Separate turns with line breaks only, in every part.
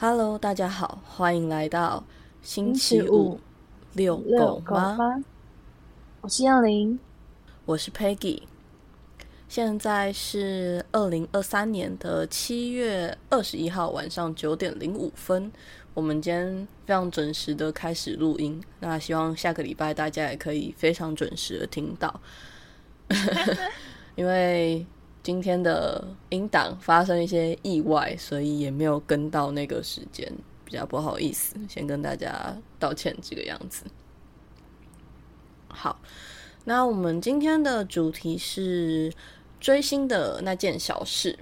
Hello，大家好，欢迎来到星期
五
五遛狗吗？
吗？我是燕玲，
我是 Peggy。现在是二零二三年的七月二十一号晚上九点零五分。我们今天非常准时的开始录音，那希望下个礼拜大家也可以非常准时的听到。因为今天的音档发生一些意外，所以也没有跟到那个时间，比较不好意思，先跟大家道歉这个样子。好，那我们今天的主题是追星的那件小事。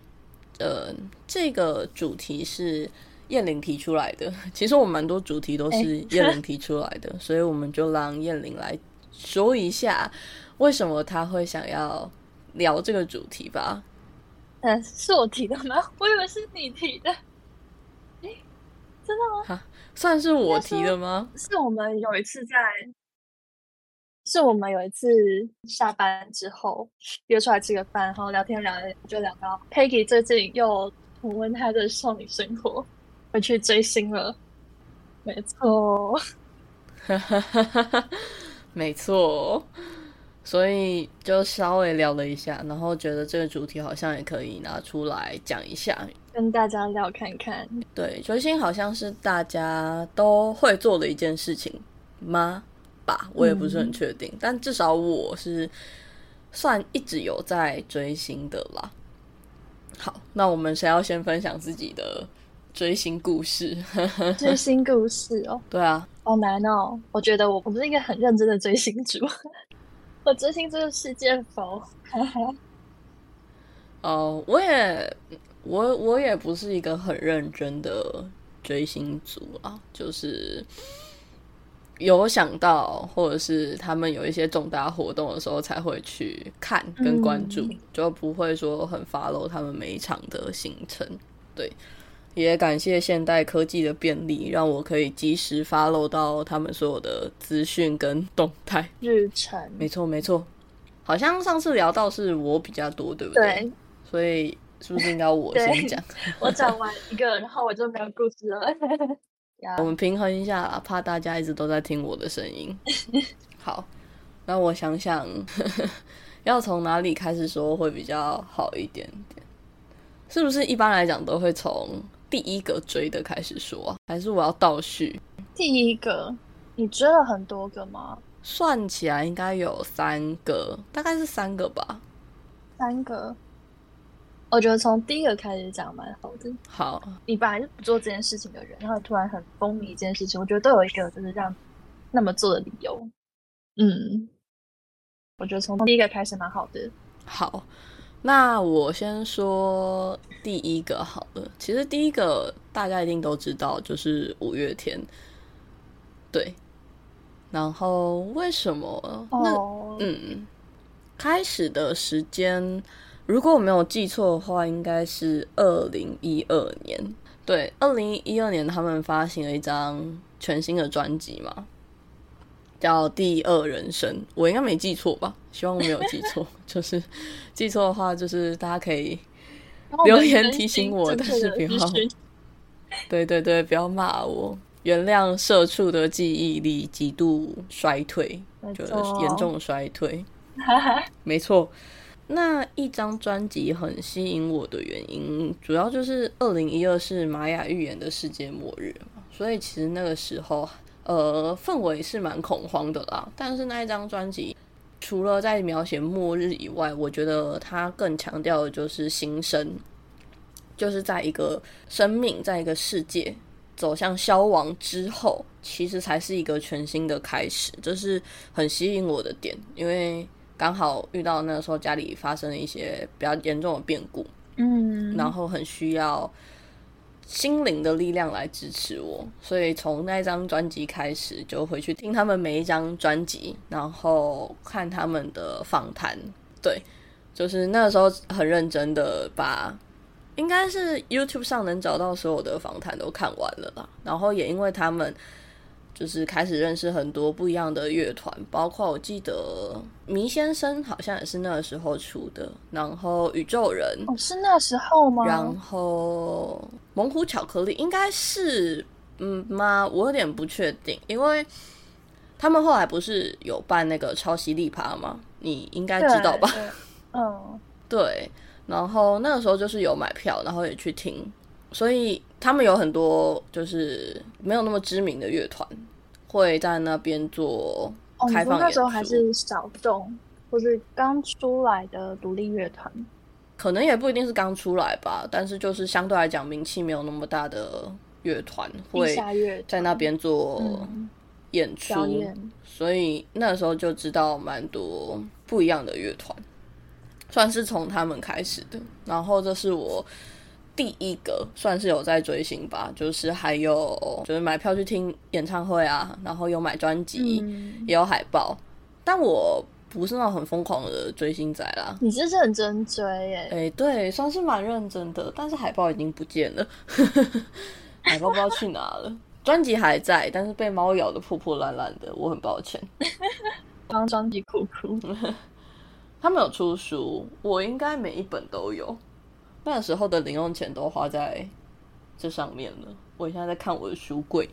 呃，这个主题是燕玲提出来的。其实我们蛮多主题都是燕玲提出来的，所以我们就让燕玲来说一下为什么她会想要聊这个主题吧。
嗯，是我提的吗？我以为是你提的。诶，真的吗？
算是我提的吗？
是我们有一次在，是我们有一次下班之后约出来吃个饭，然后聊天聊就聊到 Peggy 最近又重温她的少女生活，回去追星了。没错，
没错，所以就稍微聊了一下，然后觉得这个主题好像也可以拿出来讲一下。
跟大家聊看看。
对，追星好像是大家都会做的一件事情吗？吧，我也不是很确定，但至少我是算一直有在追星的啦。好，那我们谁要先分享自己的追星故事？
追星故事哦，
对啊，
好难哦！我觉得我不是一个很认真的追星族，我追星这个世界否？
哦、我也我我也不是一个很认真的追星族啊，就是有想到或者是他们有一些重大活动的时候才会去看跟关注，
嗯
就不会说很 follow 他们每一场的行程。对，也感谢现代科技的便利，让我可以及时 follow 到他们所有的资讯跟动态。
日程
没错，没错。好像上次聊到是我比较多，对不
对，
所以是不是应该我先讲？
我讲完一个，然后我就没有故事了。呀
我们平衡一下，怕大家一直都在听我的声音。好，那我想想，要从哪里开始说会比较好一点点？是不是一般来讲都会从第一个追的开始说啊？还是我要倒序？
第一个，你追了很多个吗？
算起来应该有三个，大概是三个吧。
三个。我觉得从第一个开始讲蛮好的。
好，
你本来是不做这件事情的人，然后突然很风靡这件事情，我觉得都有一个就是让那么做的理由。嗯，我觉得从第一个开始蛮好的。
好，那我先说第一个好了。其实第一个大家一定都知道，就是五月天。对，然后为什么？那
哦，
嗯，开始的时间，如果我没有记错的话，应该是二零一二年。对，二零一二年他们发行了一张全新的专辑嘛，叫《第二人生》。我应该没记错吧？希望我没有记错。就是记错的话，就是大家可以留言提醒我但是不要 对对对，不要骂我，原谅社畜的记忆力极度衰退，就是严重衰退。没错，那一张专辑很吸引我的原因，主要就是二零一二是玛雅预言的世界末日嘛，所以其实那个时候，呃，氛围是蛮恐慌的啦。但是那一张专辑，除了在描写末日以外，我觉得它更强调的就是新生，就是在一个生命，在一个世界走向消亡之后，其实才是一个全新的开始，这是很吸引我的点，因为。刚好遇到那个时候家里发生了一些比较严重的变故，
嗯，
然后很需要心灵的力量来支持我，所以从那张专辑开始就回去听他们每一张专辑，然后看他们的访谈。对，就是那个时候很认真的把，应该是 YouTube 上能找到所有的访谈都看完了吧。然后也因为他们就是开始认识很多不一样的乐团，包括我记得迷先生好像也是那个时候出的，然后宇宙人
哦，是那时候吗？
然后猛虎巧克力应该是嗯吗？我有点不确定，因为他们后来不是有办那个超犀利趴吗？你应该知道吧？
嗯，
对，然后那个时候就是有买票，然后也去听，所以他们有很多就是没有那么知名的乐团会在那边做开放演
说那时候还是小众，或是刚出来的独立乐团。
可能也不一定是刚出来吧，但是就是相对来讲名气没有那么大的乐团会在那边做
嗯
演出，所以那时候就知道蛮多不一样的乐团，算是从他们开始的。然后这是我第一个算是有在追星吧，就是还有就是买票去听演唱会啊，然后有买专辑，
嗯，
也有海报，但我不是那种很疯狂的追星仔啦。
你是认真追耶？
哎、对，算是蛮认真的，但是海报已经不见了，海报不知道去哪了。专辑还在，但是被猫咬的破破烂烂的，我很抱歉。
帮专辑哭哭。
他们有出书，我应该每一本都有。那时候的零用钱都花在这上面了。我现在在看我的书柜，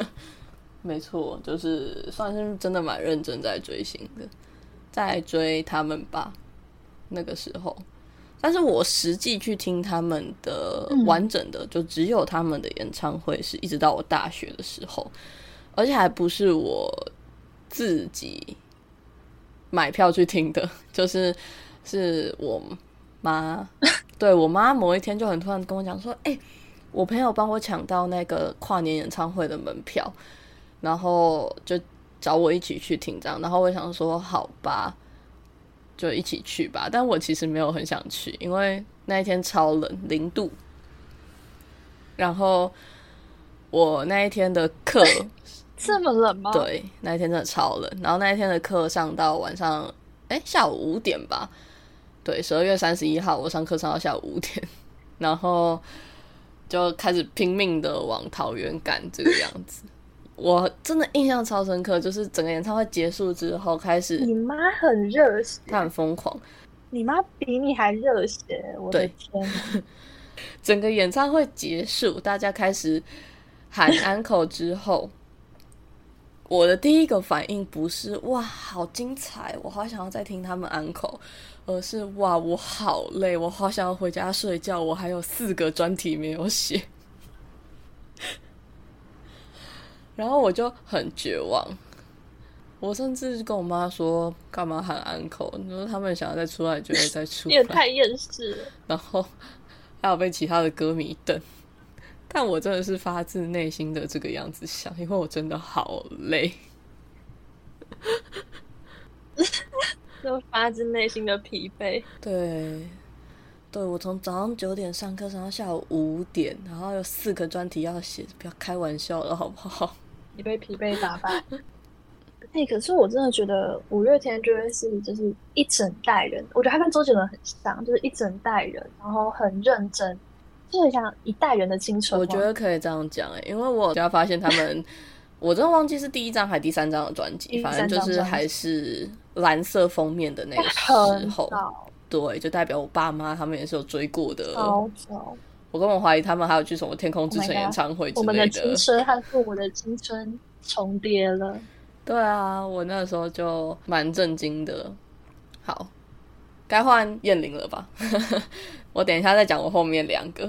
没错，就是算是真的蛮认真在追星的，在追他们吧。那个时候，但是我实际去听他们的
嗯
完整的，就只有他们的演唱会，是一直到我大学的时候，而且还不是我自己买票去听的，就是是我妈，对我妈某一天就很突然跟我讲说，哎、我朋友帮我抢到那个跨年演唱会的门票，然后就找我一起去听这样，然后我想说好吧，就一起去吧，但我其实没有很想去，因为那一天超冷，零度，然后我那一天的课
这么冷吗？，
对，那一天真的超冷。然后那一天的课上到晚上，哎，下午五点吧。对，十二月三十一号我上课上到下午五点，然后就开始拼命的往桃园赶这个样子。我真的印象超深刻，就是整个演唱会结束之后，开始
你妈很热血，
他很疯狂，
你妈比你还热血，我的天哪！
整个演唱会结束，大家开始喊 uncle 之后，我的第一个反应不是哇好精彩，我好想要再听他们 uncle，而是哇我好累，我好想要回家睡觉，我还有四个专题没有写，然后我就很绝望。我甚至跟我妈说，干嘛喊 uncle？你说他们想要再出来，就会再出来。
你也太厌世了。
然后还有被其他的歌迷瞪。但我真的是发自内心的这个样子想，因为我真的好累。
就发自内心的疲惫。
对，对我从早上九点上课上到下午五点，然后有四个专题要写，不要开玩笑了，好不好？
你被疲惫打败。哎、可是我真的觉得五月天就会是就是一整代人，我觉得他跟周杰伦很像，就是一整代人，然后很认真，就很像一代人的青春。
我觉得可以这样讲诶，因为我家发现他们，我真的忘记是第一张还是第三张的专辑，反正就是还是蓝色封面的那个时候，对，就代表我爸妈他们也是有追过的。
好早。
我根本怀疑他们还有去什么天空之
Oh
城演唱会之
我们的
类
青春和父母的青春重叠了。
对啊，我那时候就蛮震惊的。好，该换燕玲了吧？我等一下再讲我后面两个。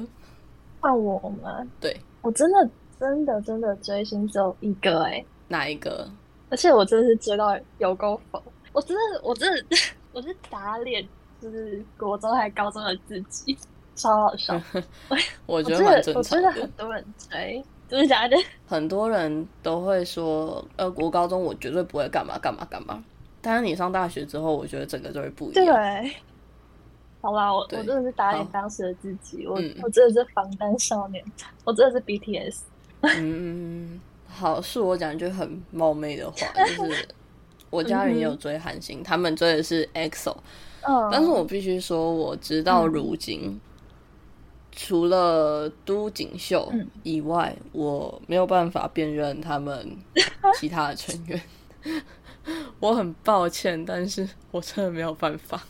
换我吗？
对，
我真的真的真的追星只有一个哎、
哪一个？
而且我真的是追到有够疯，我真的我真的 我是打脸，就是国中还高中的自己，超好笑。
我
我
觉得
我
正常的
真的很。多人追，真的假的？
很多人都会说，呃，国高中我绝对不会干嘛干嘛干嘛。但是你上大学之后，我觉得整个就会不一样。
对。好啦，我我真的是打脸当时的自己，我、
嗯
我真的是防弹少年，我真的是 BTS。
嗯，好，是我讲一句很冒昧的话，就是我家人也有追韩星，他们追的是 EXO，
嗯，
但是我必须说，我直到如今，除了都锦秀
嗯。
以外，我没有办法辨认他们其他的成员。我很抱歉，但是我真的没有办法。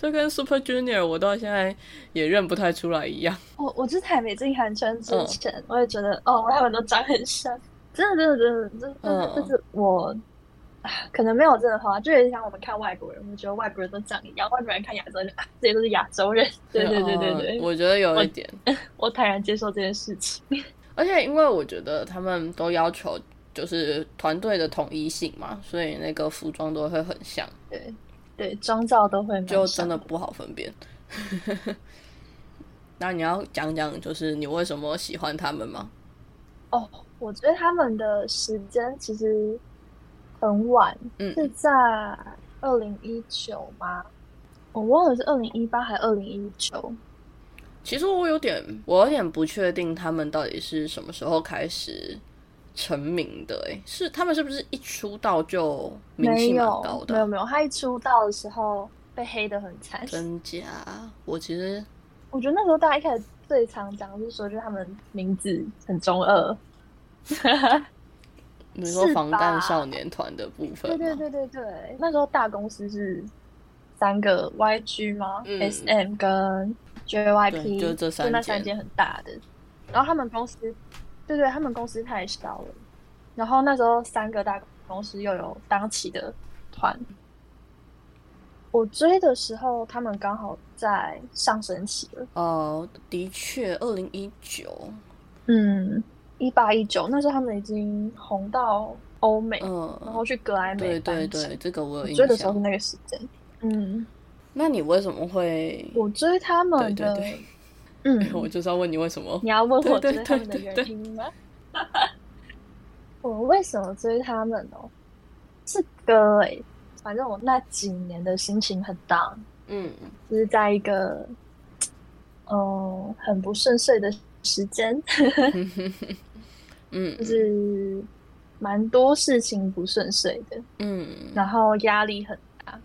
这跟 Super Junior 我到现在也认不太出来一样。
我我之前没进韩圈之
嗯
前，我也觉得哦，他们都长很像，真的真的真的，真的
嗯
就是我。啊可能没有真的话，就有点像我们看外国人，我们觉得外国人都长一样，外国人看亚洲人，啊，这些都是亚洲人。对对对对对，
嗯我觉得有一点，
我坦然接受这件事情。
而且因为我觉得他们都要求就是团队的统一性嘛，所以那个服装都会很像，
对对，妆造都会蛮
就真的不好分辨。那你要讲讲，就是你为什么喜欢他们吗？
哦。我觉得他们的时间其实很晚，
嗯
是在二零一九吗？我忘了是二零一八还是二零一九。
其实我有点，我有点不确定他们到底是什么时候开始成名的。哎，是他们是不是一出道就名
没
气蛮
有
高的？
没有没有，他一出道的时候被黑的很惨。
真假？我其实
我觉得那时候大家一开始最常讲的是说，就是他们名字很中二。
你说防弹少年团的部分
对，对对对对，那时候大公司是三个 YG 吗、
嗯
s m 跟 JYP，
对就这三间
那三间很大的。然后他们公司，对对，他们公司太小了。然后那时候三个大公司又有当期的团，我追的时候，他们刚好在上升期了。
哦，的确，二零一九，
嗯，一八一九那时候他们已经红到欧美，嗯然
嗯，
后去格莱美
对对对，这个我有印象
追的时候是。那个时间。嗯，
那你为什么会？
我追他们的，
对对
嗯，
我就是要问你为什么？
你要问我追他们的原因吗？我为什么追他们哦？是歌诶、反正我那几年的心情很 down，
嗯
就是在一个嗯很不顺遂的时间，
嗯
就是蛮多事情不顺遂的，
嗯
然后压力很大。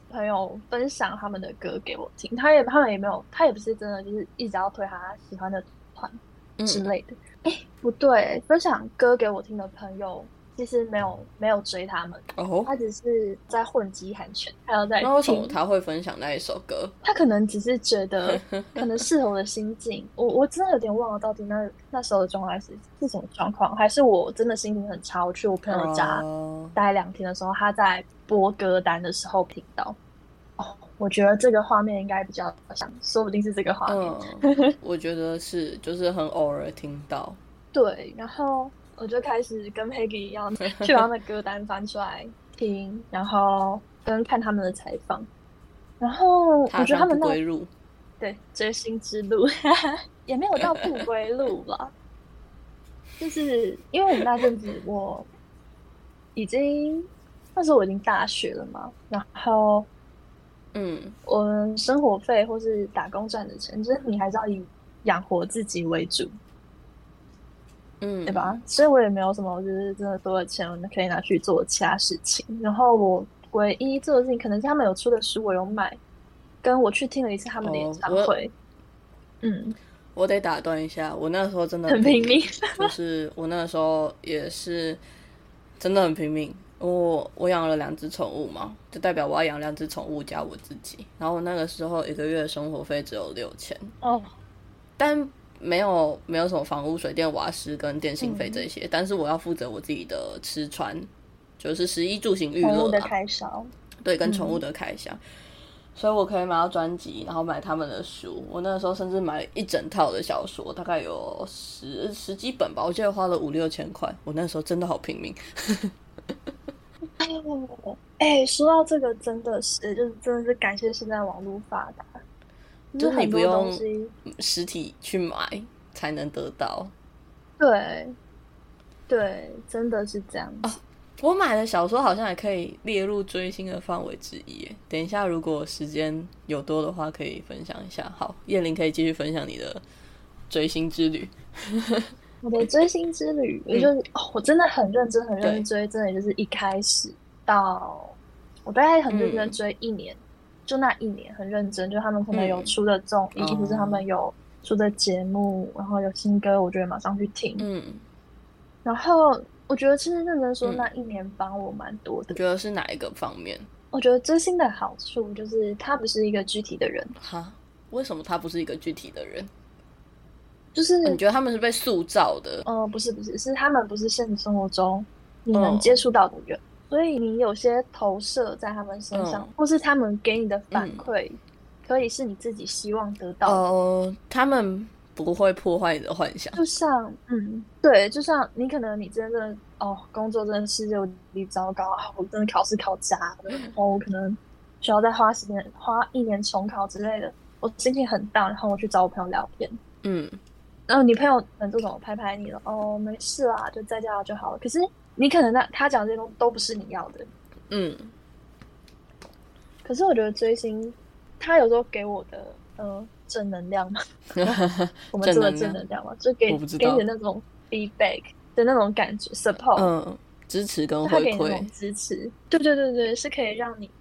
朋友分享他们的歌给我听，他也他们也没有，他也不是真的就是一直要推他喜欢的团
嗯
之类的。哎、不对，分享歌给我听的朋友其实没有没有追他们，
哦，
他只是在混迹韩圈，还有在
那为什么。他会分享那一首歌？
他可能只是觉得 可能适合我的心境，我我真的有点忘了到底那那时候的状态是是什么状况，还是我真的心情很差，我去我朋友家
哦
待两天的时候，他在播歌单的时候听到。哦，我觉得这个画面应该比较像，说不定是这个画面。
嗯，我觉得是，就是很偶尔听到。
对，然后我就开始跟 Peggy 一样，去把他们的歌单翻出来听，然后跟看他们的采访。然后我觉得他们那
归路，
对追星之路。也没有到不归路吧，就是因为我们那阵子我已经那时候我已经大学了嘛，然后
嗯。
我们生活费或是打工赚的钱，就是你还是要以养活自己为主，
嗯，
对？吧？所以我也没有什么就是真的多的钱我可以拿去做其他事情。然后我唯一做的事情，可能是他们有出的书我有买，跟我去听了一次他们的演唱会。嗯，
我得打断一下，我那时候真的
很拼命，
就是我那时候也是真的很拼命。我我养了两只宠物嘛，就代表我要养两只宠物加我自己。然后我那个时候一个月的生活费只有六千，
哦，
但没有没有什么房屋、水电、瓦斯跟电信
嗯
费这些，但是我要负责我自己的吃穿，就是食衣住行娱乐
宠物的。开销，
对，跟
嗯
宠物的开销。所以我可以买到专辑，然后买他们的书。我那个时候甚至买了一整套的小说，大概有十十几本吧，我记得花了五六千块。我那时候真的好拼命。
哦，哎，说到这个，真的是，就是真的是感谢现在网络发达，
就是你不用，实体去买才能得到。
对，对，真的是这样
哦
子。
我买的小说好像也可以列入追星的范围之一。等一下，如果时间有多的话，可以分享一下。好，叶玲可以继续分享你的追星之旅。
我的追星之旅，也就是、哦，我真的很认真，很认真追，真的就是一开始到我大概很认真追一年，就那一年很认真，就他们可能有
嗯
出的综艺，
哦
或是他们有出的节目，然后有新歌，我就会马上去听。
嗯，
然后我觉得其实认真说，
嗯
那一年帮我蛮多的。
你觉得是哪一个方面？
我觉得追星的好处就是他不是一个具体的人，
哈，为什么他不是一个具体的人？
就是
你觉得他们是被塑造的？
呃，不是不是，是他们不是现实生活中你能
嗯
接触到的人，所以你有些投射在他们身上，
嗯
或是他们给你的反
嗯
馈，可以是你自己希望得到的。
哦，他们不会破坏你的幻想。
就像，嗯，对，就像你可能你真的哦，工作真的是有点糟糕啊，我真的考试考砸了，然后我可能需要再花时间花一年重考之类的，我心情很 down，然后我去找我朋友聊天，
嗯
然后你朋友可能这种拍拍你了，哦，没事啦，就在家就好了。可是你可能那他讲这些东西都不是你要的，
嗯。
可是我觉得追星，他有时候给我的呃正能量嘛，我们说的正能量嘛，就给给你的那种 feedback 的那种感觉 support，、
嗯，支持跟回
他给你。支持，对对对对，是可以让你，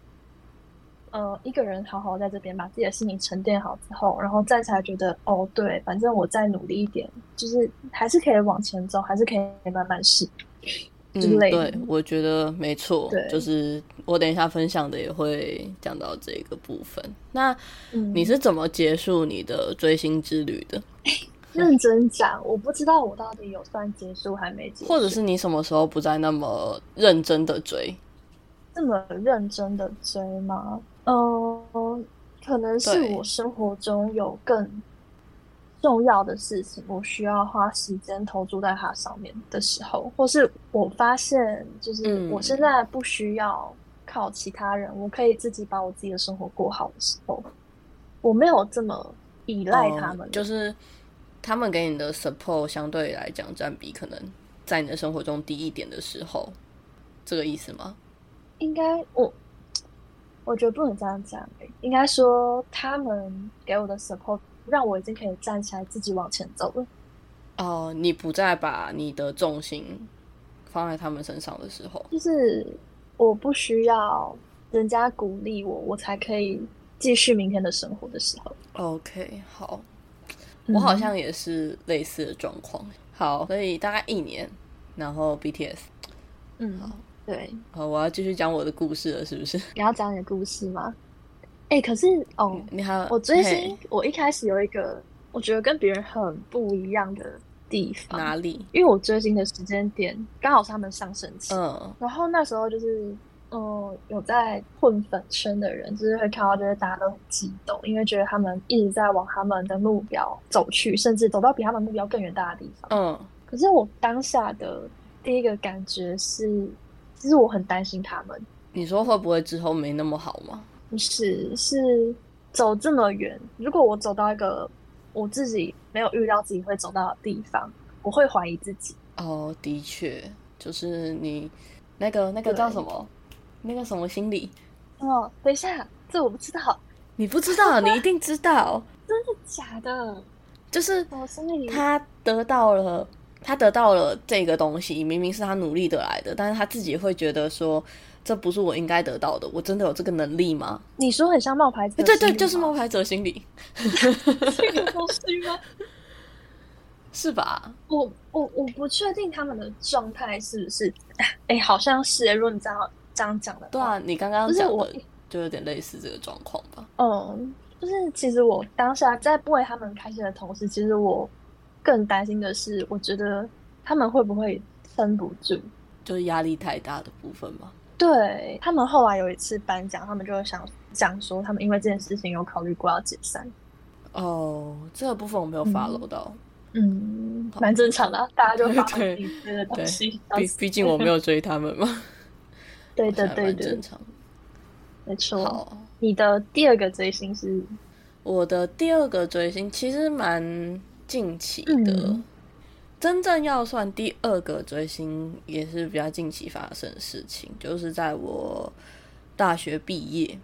呃，一个人好好在这边把自己的心情沉淀好之后，然后再才觉得，哦，对，反正我再努力一点，就是还是可以往前走，还是可以慢慢试。之
嗯，
类的
对，我觉得没错
对，
就是我等一下分享的也会讲到这个部分。那
嗯，
你是怎么结束你的追星之旅的？
认真讲，我不知道我到底有算结束还没结束，
或者是你什么时候不再那么认真的追？
这么认真的追吗？嗯、可能是我生活中有更重要的事情，我需要花时间投注在它上面的时候，或是我发现，就是
嗯
我现在不需要靠其他人，我可以自己把我自己的生活过好的时候，我没有这么依赖他们、
哦就是他们给你的 support 相对来讲占比可能在你的生活中低一点的时候，这个意思吗？
应该我我觉得不能这样讲、欸，应该说他们给我的 support 让我已经可以站起来自己往前走了。
哦，你不再把你的重心放在他们身上的时候，
就是我不需要人家鼓励我，我才可以继续明天的生活的时候。
OK，好，
嗯
我好像也是类似的状况。好，所以大概一年，然后 BTS，
嗯，好对，
好，我要继续讲我的故事了，是不是？
你要讲你的故事吗？哎、可是哦，
你还
我追星，我一开始有一个我觉得跟别人很不一样的地方，
哪里？
因为我追星的时间点刚好是他们上升期，
嗯
然后那时候就是，嗯，有在混粉圈的人，就是会看到，就是大家都很激动，因为觉得他们一直在往他们的目标走去，甚至走到比他们目标更远大的地方。
嗯
可是我当下的第一个感觉是，其实我很担心他们，
你说会不会之后没那么好吗？
不是是走这么远，如果我走到一个我自己没有预料自己会走到的地方，我会怀疑自己。
哦，的确，就是你那个那个叫什么？那个什么心理？
哦，等一下，这我不知道，
你不知道，你一定知道，真的
假的，
就是他得到了，他得到了这个东西，明明是他努力得来的，但是他自己会觉得说，这不是我应该得到的，我真的有这个能力吗？
你说很像冒牌者
诶对对，就是冒牌者心理，
这个东西吗？
是吧？
我我我不确定他们的状态是不是，哎，好像是欸。如果你这样这样讲的话，
对啊，你刚刚讲的就有点类似这个状况吧？
嗯，就是其实我当下在不为他们开心的同时，其实我更担心的是，我觉得他们会不会撑不住。
就是压力太大的部分嘛。
对他们后来有一次颁奖，他们就会想讲说，他们因为这件事情有考虑过要解散。
哦，这个部分我没有
嗯
follow 到，
嗯，蛮正常的啊，大家就发
对
自己的东
对
西。
毕毕竟我没有追他们嘛，
对的对的
正，常。
没错。
好，
你的第二个追星是
我的第二个追星其实蛮近期的，
嗯
真正要算第二个追星，也是比较近期发生的事情，就是在我大学毕业，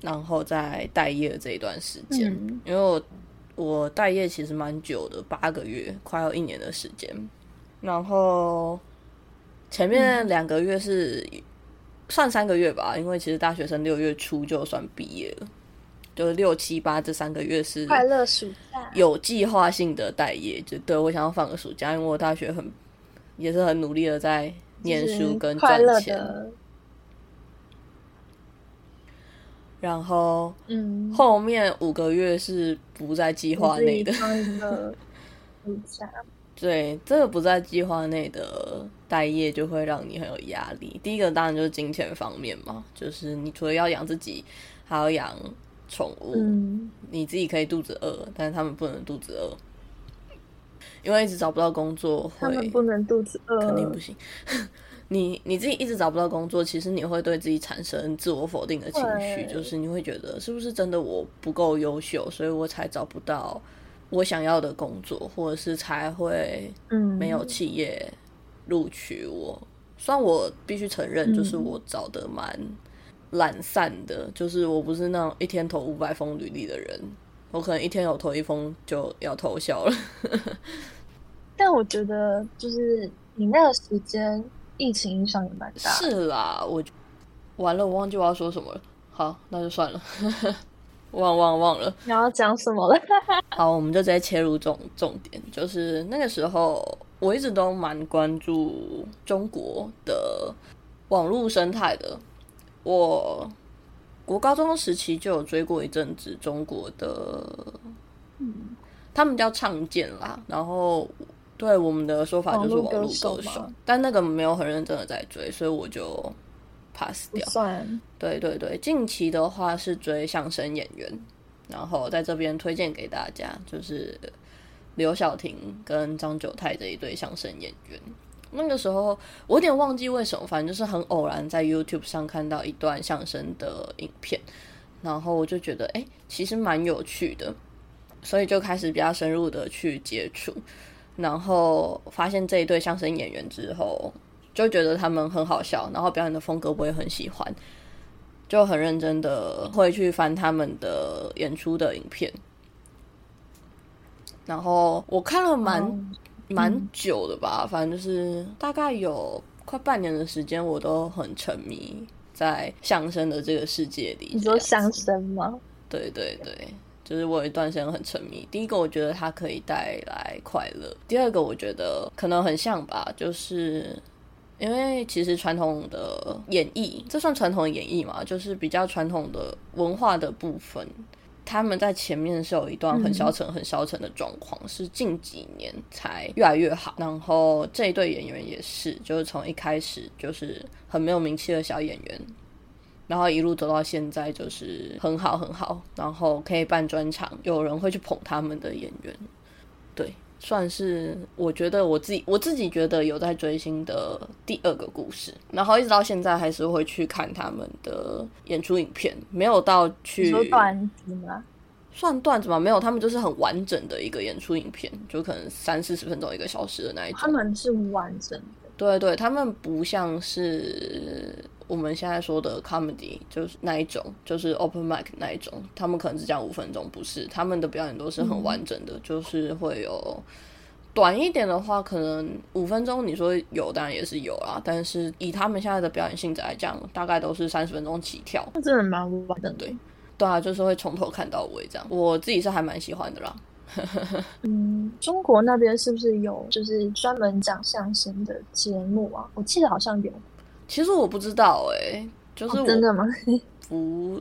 然后在待业的这一段时间，
嗯。
因为我我待业其实蛮久的，八个月，快要一年的时间，然后前面两个月是、算三个月吧，因为其实大学生六月初就算毕业了，就是六七八这三个月是
快乐暑假，
有计划性的待业，就对我想要放个暑假，因为我大学很也是很努力的在念书跟赚钱。然后，
嗯，
后面五个月是不在计划内的。对，这个不在计划内的待业就会让你很有压力。第一个当然就是金钱方面嘛，就是你除了要养自己，还要养宠物。
嗯，
你自己可以肚子饿，但是他们不能肚子饿，因为一直找不到工作，
他们不能肚子饿，
肯定不行。你你自己一直找不到工作，其实你会对自己产生自我否定的情绪，就是你会觉得是不是真的我不够优秀，所以我才找不到我想要的工作，或者是才会没有企业录取我。虽然我必须承认，就是我找的蛮懒散的，就是我不是那种一天投五百封履历的人，我可能一天有投一封就要偷笑了。
但我觉得，就是你那个时间。疫情影响也蛮大。
是啦，我完了，我忘记我要说什么了。好，那就算了，忘忘忘了。
你要讲什么了？
好，我们就直接切入重重点，就是那个时候我一直都蛮关注中国的网络生态的。我国高中时期就有追过一阵子中国的，嗯，他们叫唱见啦，然后。对我们的说法就是网络歌手，但那个没有很认真的在追，所以我就 pass 掉。
算。
对对对，近期的话是追相声演员，然后在这边推荐给大家，就是刘晓婷跟张九泰这一对相声演员。那个时候我有点忘记为什么，反正就是很偶然在 YouTube 上看到一段相声的影片，然后我就觉得哎，其实蛮有趣的，所以就开始比较深入的去接触。然后发现这一对相声演员之后，就觉得他们很好笑，然后表演的风格我也很喜欢，就很认真的会去翻他们的演出的影片。然后我看了蛮蛮久的吧，反正就是大概有快半年的时间，我都很沉迷在相声的这个世界里。
你说相声吗？
对对对。就是我有一段时间很沉迷。第一个，我觉得它可以带来快乐；第二个，我觉得可能很像吧，就是因为其实传统的演绎，这算传统的演绎嘛？就是比较传统的文化的部分，他们在前面是有一段很消沉、很消沉的状况，是近几年才越来越好。然后这一对演员也是，就是从一开始就是很没有名气的小演员。然后一路走到现在，就是很好很好，然后可以办专场，有人会去捧他们的演员，对，算是我觉得我自己我自己觉得有在追星的第二个故事。然后一直到现在还是会去看他们的演出影片，没有到去
段子吗？
算段子吗？没有，他们就是很完整的一个演出影片，就可能三四十分钟一个小时的那一种。
他们是完整的，
对对，他们不像是。我们现在说的 comedy 就是那一种，就是 open mic 那一种，他们可能只讲五分钟，不是。他们的表演都是很完整的，就是会有短一点的话，可能五分钟，你说有当然也是有啦，但是以他们现在的表演性质来讲，大概都是三十分钟起跳，
那真的蛮完整，
对，对啊，就是会从头看到尾这样，我自己是还蛮喜欢的啦。
嗯，中国那边是不是有就是专门讲相声的节目啊？我记得好像有。
其实我不知道哎，就是
真的吗？
不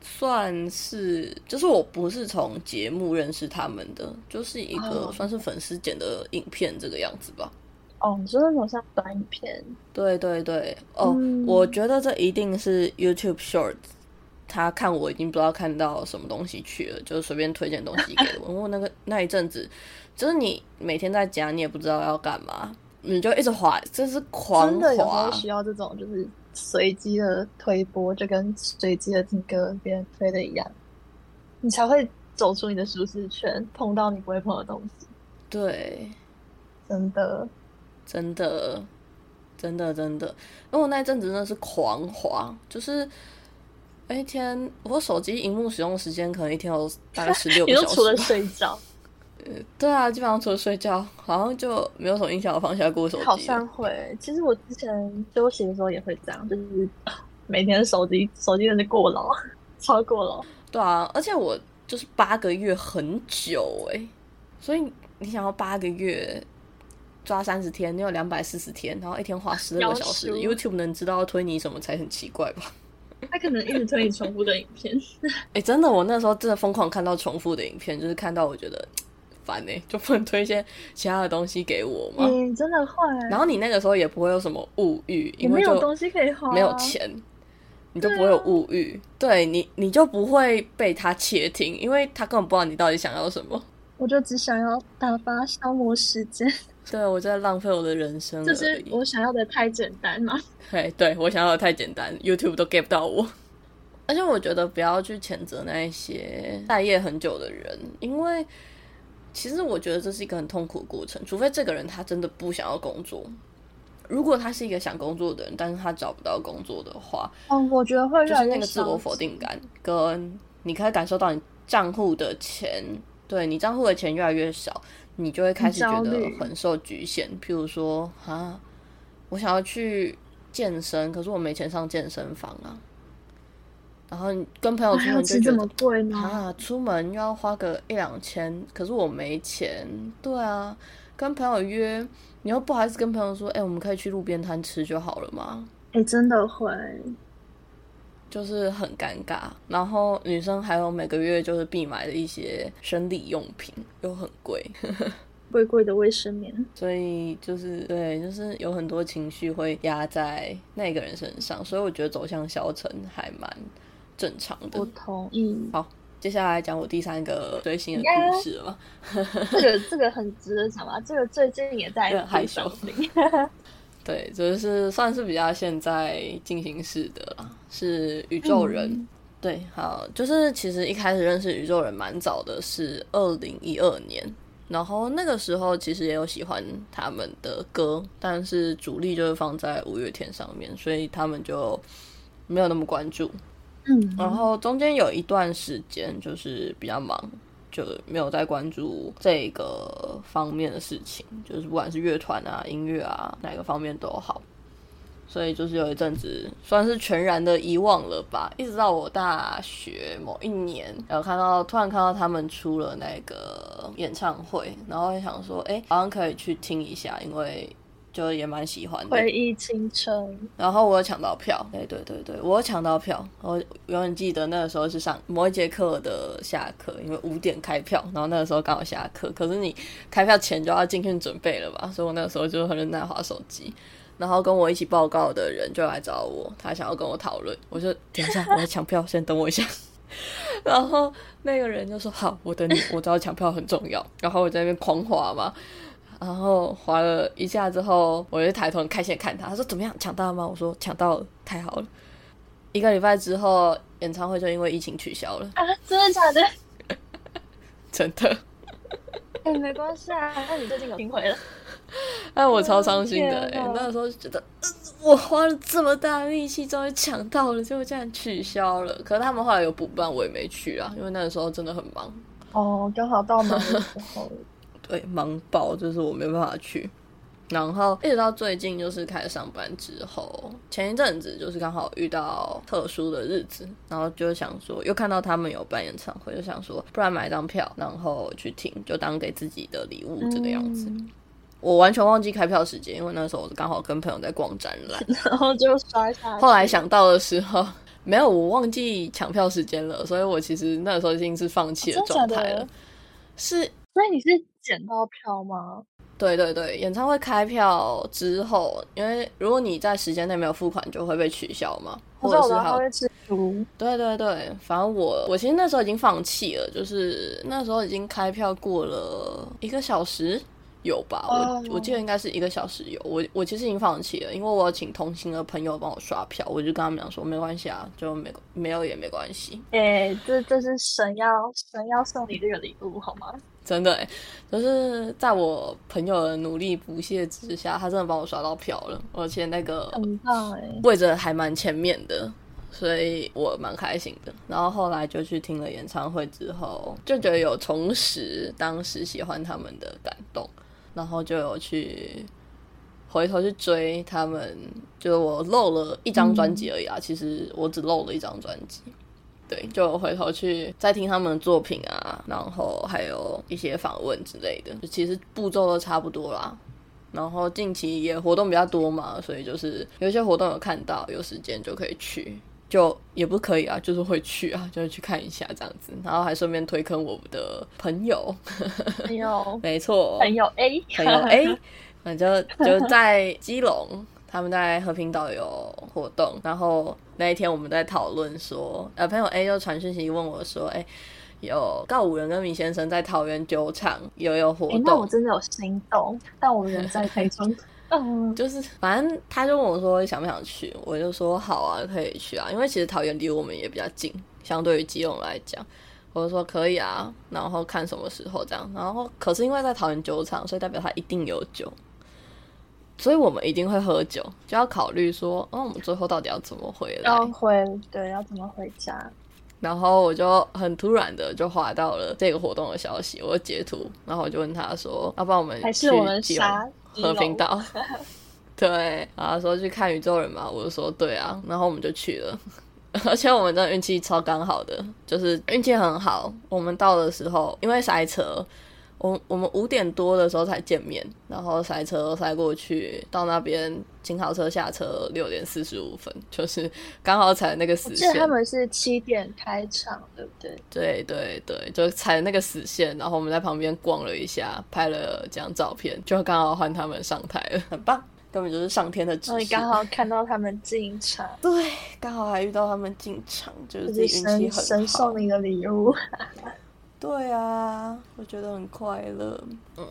算是，就是我不是从节目认识他们的，就是一个算是粉丝剪的影片这个样子吧。
哦，你说那种像短影片？
对对对，哦，我觉得这一定是 YouTube Short，他看我已经不知道看到什么东西去了，就随便推荐东西给我。因为那个那一阵子，就是你每天在家，你也不知道要干嘛。你就一直滑，这是狂滑。真
的有时候需要这种，就是随机的推播，就跟随机的听歌别人推的一样，你才会走出你的舒适圈，碰到你不会碰的东西。
对，
真的，
真的，真的，真的，因为我那一阵子真的是狂滑，就是一天我手机荧幕使用时间可能一天有大概 十六个小时，
除了睡觉。
对啊，基本上除了睡觉，好像就没有什么印象。我放下过手机，
好像会。其实我之前休息的时候也会这样，就是每天手机手机真的过劳，超过劳。
对啊，而且我就是八个月很久哎，所以你想要八个月抓三十天，你有两百四十天，然后一天花十二个小时，YouTube 能知道推你什么才很奇怪吧？
他可能一直推你重复的影片。
哎，真的，我那时候真的疯狂看到重复的影片，就是看到我觉得烦哎，就不能推一些其他的东西给我吗？
嗯，真的会。
然后你那个时候也不会有什么物欲，因为
没有东西可以花，
没有钱。你就不会有物欲，对你，你就不会被他窃听，因为他根本不知道你到底想要什么。
我就只想要打发消磨时间。
对，我在浪费我的人生。
就是我想要的太简单吗？
对，对我想要的太简单，YouTube 都 get 不到我。而且我觉得不要去谴责那一些待业很久的人，因为其实我觉得这是一个很痛苦的过程，除非这个人他真的不想要工作。如果他是一个想工作的人，但是他找不到工作的话，
嗯，我觉得会
就是那个自我否定感，跟你可以感受到你账户的钱，对你账户的钱越来越少，你就会开始觉得很受局限。譬如说，啊，我想要去健身，可是我没钱上健身房啊。然后跟朋友出门就觉得啊，出门又要花个一两千，可是我没钱。对啊，跟朋友约。你又不好意思跟朋友说，哎，我们可以去路边摊吃就好了吗？
哎，真的会，
就是很尴尬。然后女生还有每个月就是必买的一些生理用品，又很贵，
贵贵的卫生棉。
所以就是对，就是有很多情绪会压在那个人身上，所以我觉得走向消沉还蛮正常的。
我同意。
好。接下来讲我第三个追星的故事了。
这个这个很值得讲吧？这个最近也在
害羞。对，就是算是比较现在进行式的啦，是宇宙人。对，好，就是其实一开始认识宇宙人蛮早的，是二零一二年。然后那个时候其实也有喜欢他们的歌，但是主力就是放在五月天上面，所以他们就没有那么关注。
嗯，
然后中间有一段时间就是比较忙，就没有再关注这个方面的事情，就是不管是乐团啊、音乐啊，哪个方面都好，所以就是有一阵子算是全然的遗忘了吧。一直到我大学某一年，然后看到突然看到他们出了那个演唱会，然后想说，哎，好像可以去听一下，因为。就也蛮喜欢的，
回忆青春。
然后我有抢到票，对对对对，我有抢到票。我永远记得那个时候是上某一节课的下课，因为五点开票，然后那个时候刚好下课。可是你开票前就要进去准备了吧？所以我那个时候就很认真划手机。然后跟我一起报告的人就来找我，他想要跟我讨论。我说等一下，我要抢票，先等我一下。然后那个人就说好，我等你，我知道抢票很重要。然后我在那边狂滑嘛。然后划了一下之后，我就抬头很开心的看他，他说怎么样抢到了吗？我说抢到了，太好了。一个礼拜之后，演唱会就因为疫情取消了。
啊，真的假的？
真的。
哎，没关系啊，那你最近有听回了？
哎，我超伤心的，哎，那个时候就觉得，我花了这么大力气，终于抢到了，结果竟然取消了。可是他们后来有补办，我也没去啊，因为那个时候真的很忙。
哦，刚好到忙的时候。
对，忙爆就是我没办法去，然后一直到最近就是开始上班之后，前一阵子就是刚好遇到特殊的日子，然后就想说又看到他们有办演唱会，就想说不然买张票，然后去听，就当给自己的礼物这个样子。我完全忘记开票时间，因为那时候我刚好跟朋友在逛展览，
然后就刷一下。
后来想到的时候，没有，我忘记抢票时间了，所以我其实那时候已经是放弃的状态了。是，
所以你是。捡到票吗？
对对对，演唱会开票之后，因为如果你在时间内没有付款，就会被取消嘛，或者是
还会吃毒。
对对对，反正我我其实那时候已经放弃了，就是那时候已经开票过了一个小时。有吧，我我记得应该是一个小时有。我我其实已经放弃了，因为我请同行的朋友帮我刷票，我就跟他们讲说没关系啊，就没没有也没关系。
哎，这这是神要神要送你这个礼物好吗？
真的，就是在我朋友的努力不懈之下，他真的帮我刷到票了，而且那个位置还蛮前面的，所以我蛮开心的。然后后来就去听了演唱会之后，就觉得有重拾当时喜欢他们的感动。然后就有去回头去追他们，就我漏了一张专辑而已啊。其实我只漏了一张专辑，对，就回头去再听他们的作品啊，然后还有一些访问之类的，就其实步骤都差不多啦。然后近期也活动比较多嘛，所以就是有一些活动有看到，有时间就可以去，就也不可以啊，就是会去啊，就是去看一下这样子，然后还顺便推坑我们的朋友，
朋友，
没错，
朋友 A，
朋友 A，那就就在基隆。他们在和平岛有活动，然后那一天我们在讨论说，呃，朋友 A 就传讯息问我说，哎，有告五人跟米先生在桃园酒厂有有活动，
那我真的有心动，但我人在台中，
嗯，就是反正他就问我说想不想去，我就说好啊，可以去啊，因为其实桃园离我们也比较近，相对于基隆来讲，我就说可以啊，然后看什么时候这样，然后可是因为在桃园酒厂，所以代表他一定有酒。所以我们一定会喝酒，就要考虑说，哦，我们最后到底要怎么回来？
要回对，要怎么回家？
然后我就很突然的就划到了这个活动的消息，我截图，然后我就问他说，要不然我们
还是我们杀
和平岛？对，然后说去看宇宙人嘛，我就说对啊，然后我们就去了，而且我们的运气超刚好的，就是运气很好，我们到的时候因为塞车。我我们五点多的时候才见面，然后塞车塞过去，到那边停好车下车六点四十五分，就是刚好踩那个死线。
他们是七点开场，对不对？
对对对，就踩那个死线，然后我们在旁边逛了一下，拍了几张照片，就刚好换他们上台了，很棒，根本就是上天的指示。
刚好看到他们进场，
对，刚好还遇到他们进场，就是运气很好。
神送你的礼物。
对啊，我觉得很快乐。嗯，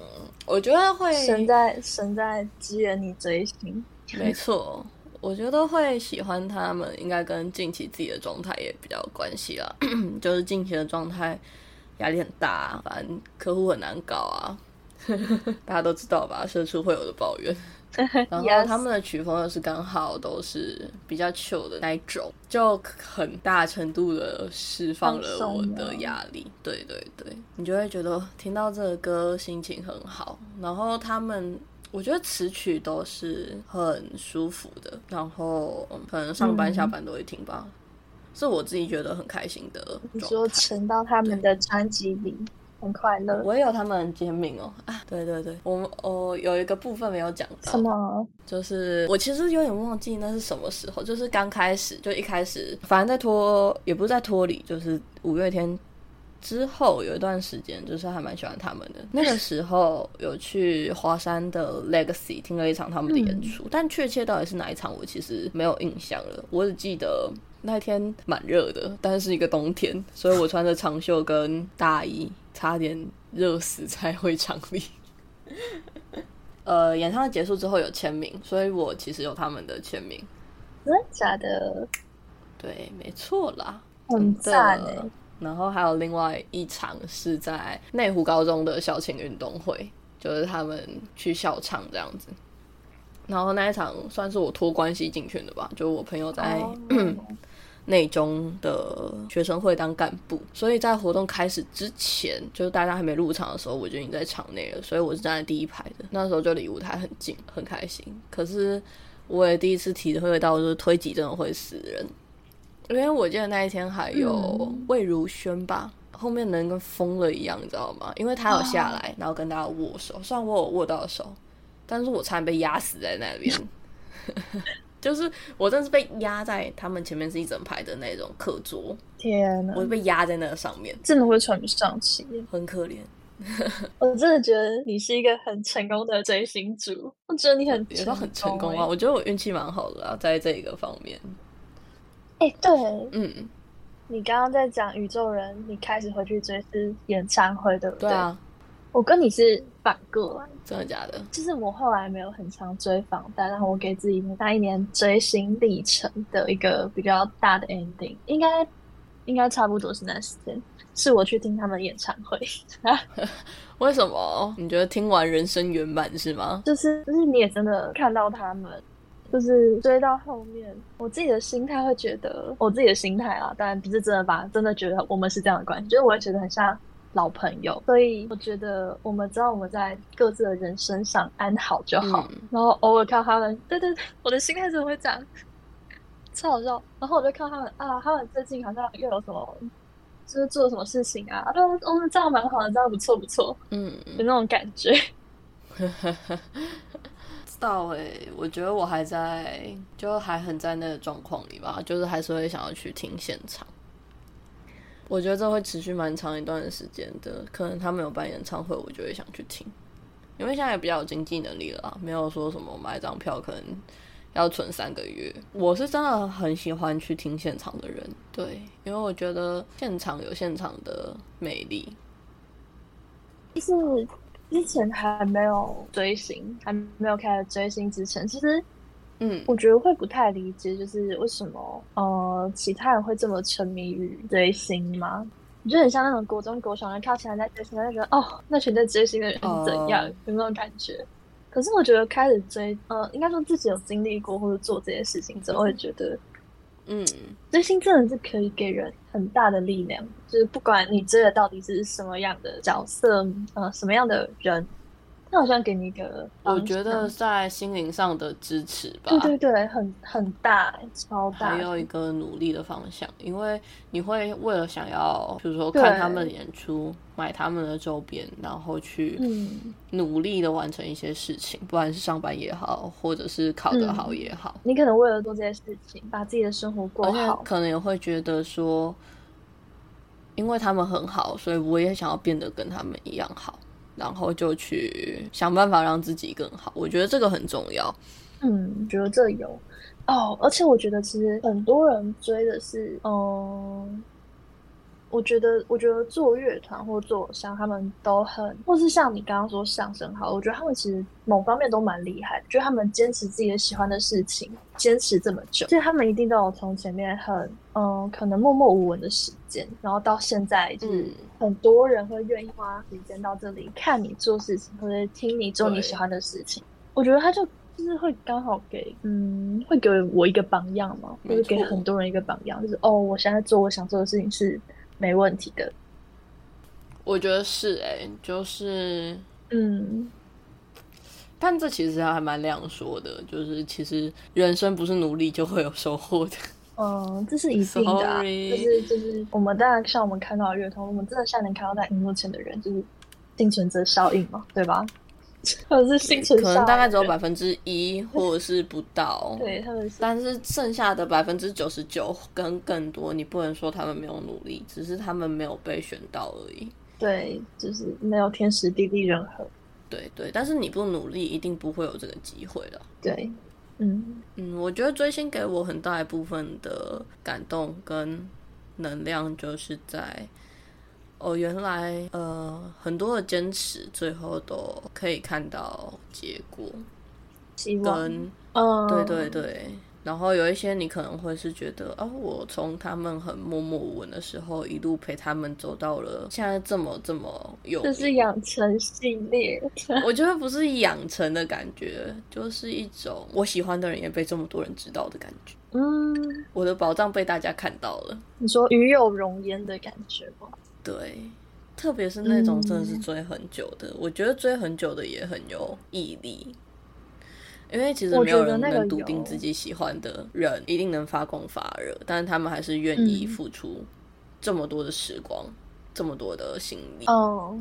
我觉得会
神在神在支援你追星。
没错，我觉得会喜欢他们，应该跟近期自己的状态也比较有关系啦。就是近期的状态压力很大，反正客户很难搞啊，大家都知道吧？社畜会有的抱怨。然后他们的曲风又是刚好都是比较 chill 的那一种，就很大程度的释放了我的压力。对对对，你就会觉得听到这个歌心情很好。然后他们，我觉得词曲都是很舒服的，然后可能上班下班都会听吧，是我自己觉得很开心的。
你说沉到他们的专辑里。很快乐，
我也有他们签名哦啊！对对对，我们哦有一个部分没有讲到，
什么？
就是我其实有点忘记那是什么时候，就是刚开始就一开始，反正在脱也不是在脱离，就是五月天之后有一段时间，就是还蛮喜欢他们的。那个时候有去华山的 Legacy 听了一场他们的演出，但确切到底是哪一场，我其实没有印象了。我只记得那天蛮热的，但是一个冬天，所以我穿着长袖跟大衣。差点热死在会场里。呃，演唱会结束之后有签名，所以我其实有他们的签名。
真的假的？
对，没错啦，
很赞
然后还有另外一场是在内湖高中的校庆运动会，就是他们去校唱这样子。然后那一场算是我托关系进去的吧，就我朋友在。内中的学生会当干部，所以在活动开始之前，就是大家还没入场的时候，我就已经在场内了，所以我是站在第一排的。那时候就离舞台很近，很开心。可是我也第一次体会到，就是推挤真的会死人。因为我记得那一天还有魏如萱吧，后面人跟疯了一样，你知道吗？因为他有下来，然后跟大家握手，虽然我有握到手，但是我差点被压死在那边。就是我真是被压在他们前面是一整排的那种课桌，
天哪！
我被压在那个上面，
真的会喘不上气，
很可怜。
我真的觉得你是一个很成功的追星族，我觉得你很
也都很成功啊。我觉得我运气蛮好的啊，在这个方面。
哎，对，嗯，你刚刚在讲宇宙人，你开始回去追是演唱会对不对？
对啊。
我跟你是反过来，
真的假的？
就是我后来没有很常追访单，然后我给自己那一年追星历程的一个比较大的 ending，应该应该差不多是那时间，是我去听他们演唱会。
为什么？你觉得听完人生圆满是吗？
就是就是你也真的看到他们，就是追到后面，我自己的心态会觉得，我自己的心态啊，当然不是真的吧，真的觉得我们是这样的关系，就是我会觉得很像。老朋友，所以我觉得我们知道我们在各自的人生上安好就好。然后偶尔看他们，对对对，我的心态怎么会这样？超好笑。然后我就看他们啊，他们最近好像又有什么，就是做什么事情啊，他们哦，这样蛮好的，这样不错不错，
嗯，
有那种感觉。
知道哎，我觉得我还在，就还很在那个状况里吧，就是还是会想要去听现场。我觉得这会持续蛮长一段时间的，可能他们有办演唱会，我就会想去听，因为现在也比较有经济能力了，没有说什么买张票可能要存三个月。我是真的很喜欢去听现场的人，对，因为我觉得现场有现场的魅力。
就是之前还没有追星，还没有开始追星之前，其实。
嗯，
我觉得会不太理解，就是为什么呃其他人会这么沉迷于追星吗？我觉得很像那种国中、国小人看起来在追星，就觉得哦，那群在追星的人是怎样，有那种感觉。可是我觉得开始追，呃，应该说自己有经历过或者做这件事情之后，会觉得，
嗯，
追星真的是可以给人很大的力量，就是不管你追的到底是什么样的角色，呃，什么样的人。那好像给你一个，
我觉得在心灵上的支持吧。
对对对，很很大，超大。
还有一个努力的方向，因为你会为了想要，比如说看他们演出，买他们的周边，然后去努力的完成一些事情，不管是上班也好，或者是考得好也好。
你可能为了做这些事情，把自己的生活过好，
可能也会觉得说，因为他们很好，所以我也想要变得跟他们一样好。然后就去想办法让自己更好，我觉得这个很重要。
嗯，觉得这有哦，而且我觉得其实很多人追的是，嗯。我觉得，我觉得做乐团或做像他们都很，或是像你刚刚说相声好，我觉得他们其实某方面都蛮厉害。就他们坚持自己的喜欢的事情，坚持这么久，所以他们一定都有从前面很嗯，可能默默无闻的时间，然后到现在就是很多人会愿意花时间到这里看你做事情，或者听你做你喜欢的事情。我觉得他就就是会刚好给嗯，会给我一个榜样嘛，就是给很多人一个榜样，就是哦，我现在做我想做的事情是。没问题的，
我觉得是哎，就是
嗯，
但这其实还蛮两说的，就是其实人生不是努力就会有收获的。
嗯，这是一定的，就是就是我们当然像我们看到的乐团，我们真的现在能看到在荧幕前的人，就是幸存者效应嘛，对吧？或者是幸存，
可能大概只有百分之一，或者是不到。
对他们，
但是剩下的百分之九十九跟更多，你不能说他们没有努力，只是他们没有被选到而已。
对，就是没有天时地利人和。
对对，但是你不努力，一定不会有这个机会的。
对，嗯
嗯，我觉得追星给我很大一部分的感动跟能量，就是在。哦，原来呃，很多的坚持最后都可以看到结果，
希望，
嗯，对对对。然后有一些你可能会是觉得，哦，我从他们很默默无闻的时候，一路陪他们走到了现在这么这么有，
这是养成系列。
我觉得不是养成的感觉，就是一种我喜欢的人也被这么多人知道的感觉。
嗯，
我的宝藏被大家看到了。
你说与有容焉的感觉吗？
对，特别是那种真的是追很久的，我觉得追很久的也很有毅力，因为其实没有人能笃定自己喜欢的人一定能发光发热，但是他们还是愿意付出这么多的时光，这么多的心力。
哦，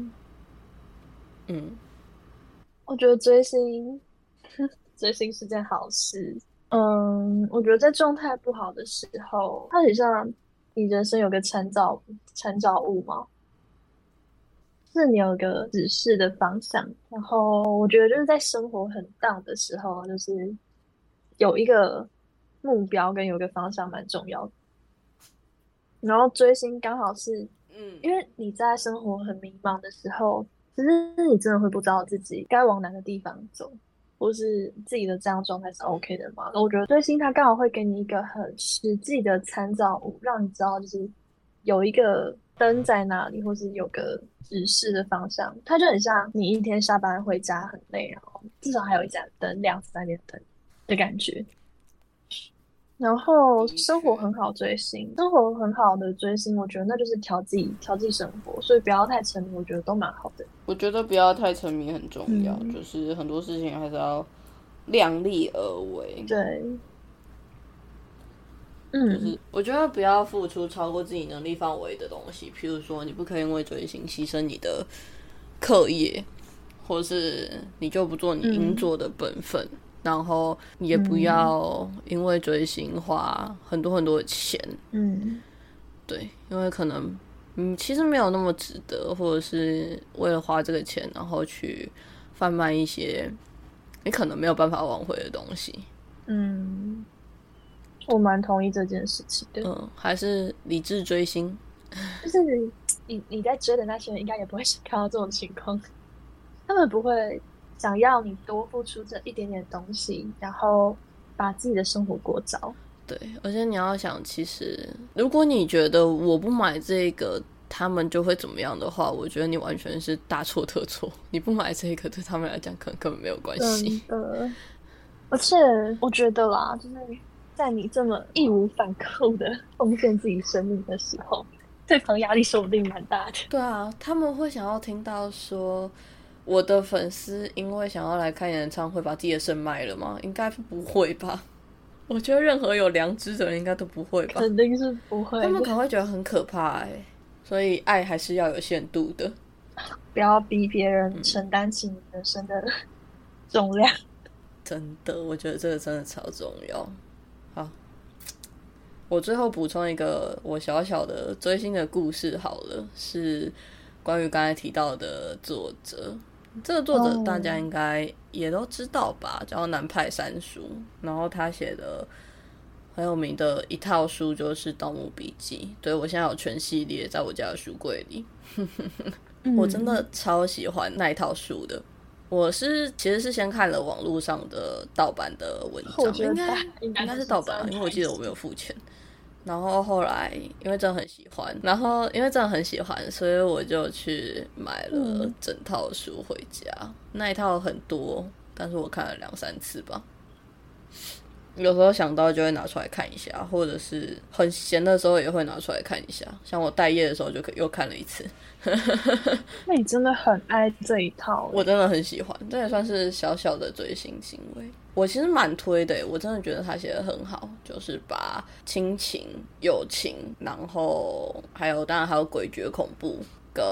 嗯，
我觉得追星 追星是件好事。嗯，我觉得在状态不好的时候，它很像。你人生有个参照参照物吗？是你有个指示的方向，然后我觉得就是在生活很荡的时候，就是有一个目标跟有个方向蛮重要的。然后追星刚好是，
嗯，
因为你在生活很迷茫的时候，其实你真的会不知道自己该往哪个地方走。或是自己的这样状态是 OK 的嘛？那我觉得追星它刚好会给你一个很实际的参照物，让你知道就是有一个灯在哪里，或是有个指示的方向。它就很像你一天下班回家很累，然后至少还有一盏灯亮在那边灯的感觉。然后生活很好追星，生活很好的追星，我觉得那就是调剂调剂生活，所以不要太沉迷，我觉得都蛮好的。
我觉得不要太沉迷很重要，就是很多事情还是要量力而为。
对，
就是我觉得不要付出超过自己能力范围的东西，譬如说你不可以因为追星牺牲你的课业，或是你就不做你应做的本分，然后也不要因为追星花很多很多的钱。
嗯，
对，因为可能你其实没有那么值得，或者是为了花这个钱，然后去贩卖一些你可能没有办法挽回的东西。
嗯。我蛮同意这件事情的。
嗯，还是理智追星。
就是 你你在追的那些人，应该也不会看到这种情况。他们不会想要你多付出这一点点东西，然后把自己的生活过糟。
对，而且你要想，其实如果你觉得我不买这个，他们就会怎么样的话，我觉得你完全是大错特错。你不买这个，对他们来讲，可能根本没有关系。
的，而且我觉得啦，就是。在你这么义无反顾的奉献自己生命的时候，对方压力说不定蛮大的。
对啊，他们会想要听到说，我的粉丝因为想要来看演唱会，把自己的肾卖了吗？应该不会吧？我觉得任何有良知的人应该都不会吧？
肯定是不会。
他们可能会觉得很可怕哎，所以爱还是要有限度的，
不要逼别人承担起你人生的重量。
真的，我觉得这个真的超重要。我最后补充一个我小小的追星的故事好了，是关于刚才提到的作者。这个作者大家应该也都知道吧，叫南派三叔。然后他写的很有名的一套书就是《盗墓笔记》，对我现在有全系列在我家的书柜里。我真的超喜欢那一套书的。我是其实是先看了网络上的盗版的文章，应该应该是盗版，因为我记得我没有付钱。然后后来，因为真的很喜欢，然后因为真的很喜欢，所以我就去买了整套书回家。那一套很多，但是我看了两三次吧。有时候想到就会拿出来看一下，或者是很闲的时候也会拿出来看一下。像我待业的时候就可又看了一次。
那你真的很爱这一套？
我真的很喜欢，这也算是小小的追星行为。我其实蛮推的，我真的觉得他写的很好，就是把亲情、友情，然后还有当然还有诡谲恐怖跟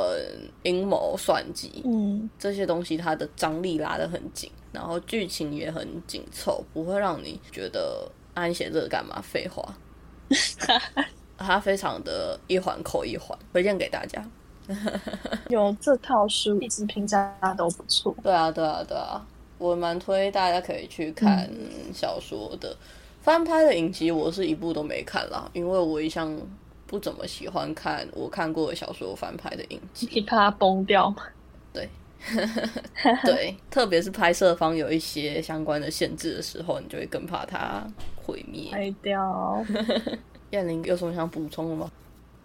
阴谋算计，
嗯，
这些东西它的张力拉得很紧，然后剧情也很紧凑，不会让你觉得安写这个干嘛？废话，它非常的一环扣一环，推荐给大家。
有这套书，一直评价都不错。
对啊，对啊，对啊。我蛮推大家可以去看小说的，翻拍的影集我是一部都没看啦，因为我一向不怎么喜欢看我看过的小说翻拍的影集，
你怕它崩掉吗？
对，对，特别是拍摄方有一些相关的限制的时候，你就会更怕它毁灭。
拍掉。
燕玲有什么想补充的吗？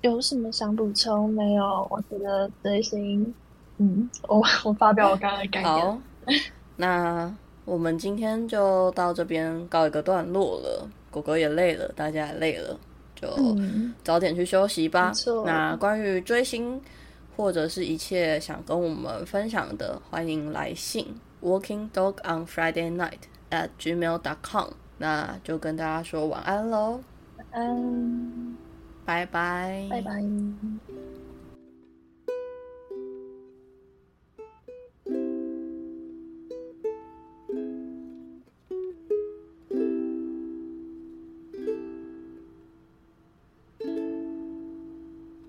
有什么想补充没有？我觉得最新，嗯，我 我发表我刚刚的感言。
那我们今天就到这边告一个段落了，狗狗也累了，大家也累了，就早点去休息吧。那关于追星或者是一切想跟我们分享的，欢迎来信 Walking Dog on Friday Night at gmail dot com。那就跟大家说晚安喽，
晚安，
拜拜，
拜拜。